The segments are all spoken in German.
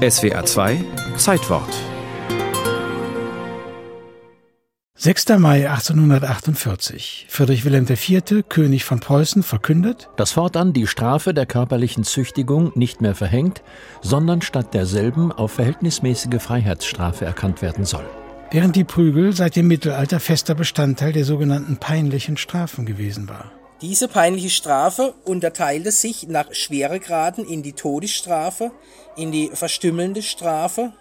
SWA 2 Zeitwort 6. Mai 1848. Friedrich Wilhelm IV., König von Preußen, verkündet, dass fortan die Strafe der körperlichen Züchtigung nicht mehr verhängt, sondern statt derselben auf verhältnismäßige Freiheitsstrafe erkannt werden soll. Während die Prügel seit dem Mittelalter fester Bestandteil der sogenannten peinlichen Strafen gewesen war. Diese peinliche Strafe unterteilte sich nach Schweregraden in die Todesstrafe, in die verstümmelnde Strafe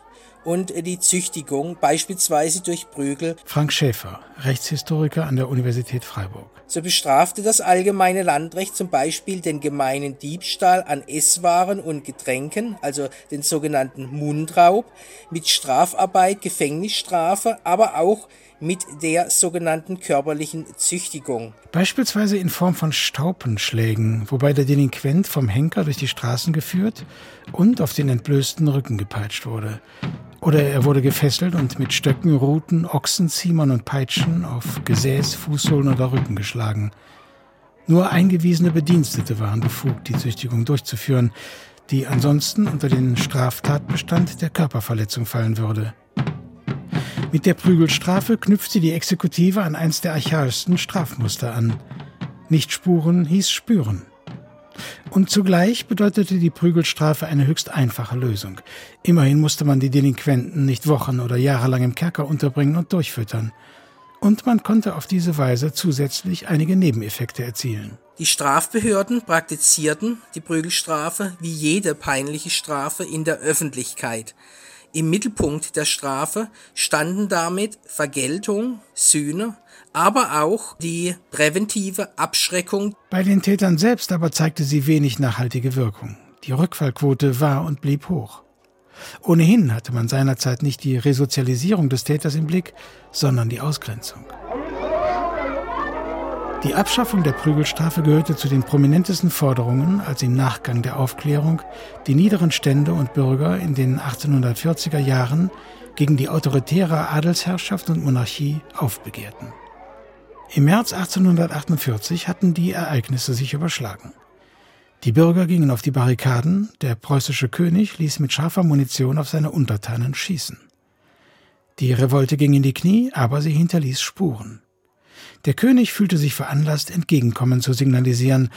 und die Züchtigung, beispielsweise durch Prügel. Frank Schäfer, Rechtshistoriker an der Universität Freiburg. So bestrafte das allgemeine Landrecht zum Beispiel den gemeinen Diebstahl an Esswaren und Getränken, also den sogenannten Mundraub, mit Strafarbeit, Gefängnisstrafe, aber auch mit der sogenannten körperlichen Züchtigung. Beispielsweise in Form von Staupenschlägen, wobei der Delinquent vom Henker durch die Straßen geführt und auf den entblößten Rücken gepeitscht wurde. Oder er wurde gefesselt und mit Stöcken, Ruten, Ochsenziehern und Peitschen auf Gesäß, Fußsohlen oder Rücken geschlagen. Nur eingewiesene Bedienstete waren befugt, die Züchtigung durchzuführen, die ansonsten unter den Straftatbestand der Körperverletzung fallen würde. Mit der Prügelstrafe knüpfte die Exekutive an eins der archaischsten Strafmuster an. Nicht spuren hieß spüren. Und zugleich bedeutete die Prügelstrafe eine höchst einfache Lösung. Immerhin musste man die Delinquenten nicht Wochen oder jahrelang im Kerker unterbringen und durchfüttern. Und man konnte auf diese Weise zusätzlich einige Nebeneffekte erzielen. Die Strafbehörden praktizierten die Prügelstrafe wie jede peinliche Strafe in der Öffentlichkeit. Im Mittelpunkt der Strafe standen damit Vergeltung, Sühne, aber auch die präventive Abschreckung. Bei den Tätern selbst aber zeigte sie wenig nachhaltige Wirkung. Die Rückfallquote war und blieb hoch. Ohnehin hatte man seinerzeit nicht die Resozialisierung des Täters im Blick, sondern die Ausgrenzung. Die Abschaffung der Prügelstrafe gehörte zu den prominentesten Forderungen, als im Nachgang der Aufklärung die niederen Stände und Bürger in den 1840er Jahren gegen die autoritäre Adelsherrschaft und Monarchie aufbegehrten. Im März 1848 hatten die Ereignisse sich überschlagen. Die Bürger gingen auf die Barrikaden, der preußische König ließ mit scharfer Munition auf seine Untertanen schießen. Die Revolte ging in die Knie, aber sie hinterließ Spuren. Der König fühlte sich veranlasst, Entgegenkommen zu signalisieren.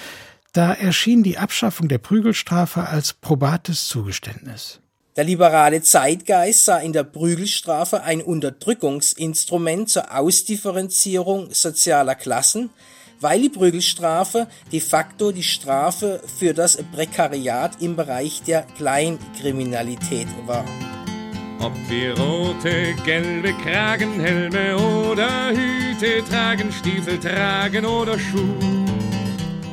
Da erschien die Abschaffung der Prügelstrafe als probates Zugeständnis. Der liberale Zeitgeist sah in der Prügelstrafe ein Unterdrückungsinstrument zur Ausdifferenzierung sozialer Klassen, weil die Prügelstrafe de facto die Strafe für das Prekariat im Bereich der Kleinkriminalität war. Ob wir rote, gelbe Kragenhelme oder Hüte tragen, Stiefel tragen oder Schuh.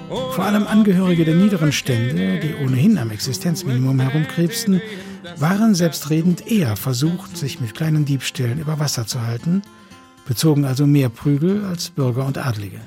Vor allem Angehörige der niederen Stände, die ohnehin am Existenzminimum herumkrebsten, waren selbstredend eher versucht, sich mit kleinen Diebstählen über Wasser zu halten, bezogen also mehr Prügel als Bürger und Adlige.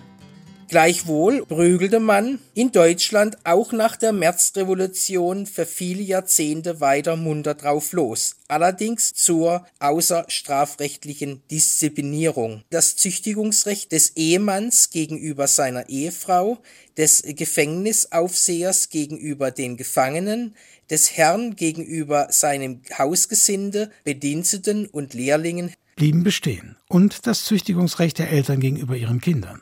Gleichwohl prügelte man in Deutschland auch nach der Märzrevolution für viele Jahrzehnte weiter munter drauf los, allerdings zur außerstrafrechtlichen Disziplinierung. Das Züchtigungsrecht des Ehemanns gegenüber seiner Ehefrau, des Gefängnisaufsehers gegenüber den Gefangenen, des Herrn gegenüber seinem Hausgesinde, Bediensteten und Lehrlingen blieben bestehen und das Züchtigungsrecht der Eltern gegenüber ihren Kindern.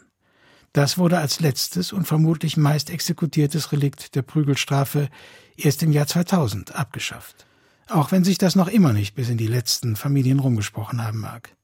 Das wurde als letztes und vermutlich meist exekutiertes Relikt der Prügelstrafe erst im Jahr 2000 abgeschafft. Auch wenn sich das noch immer nicht bis in die letzten Familien rumgesprochen haben mag.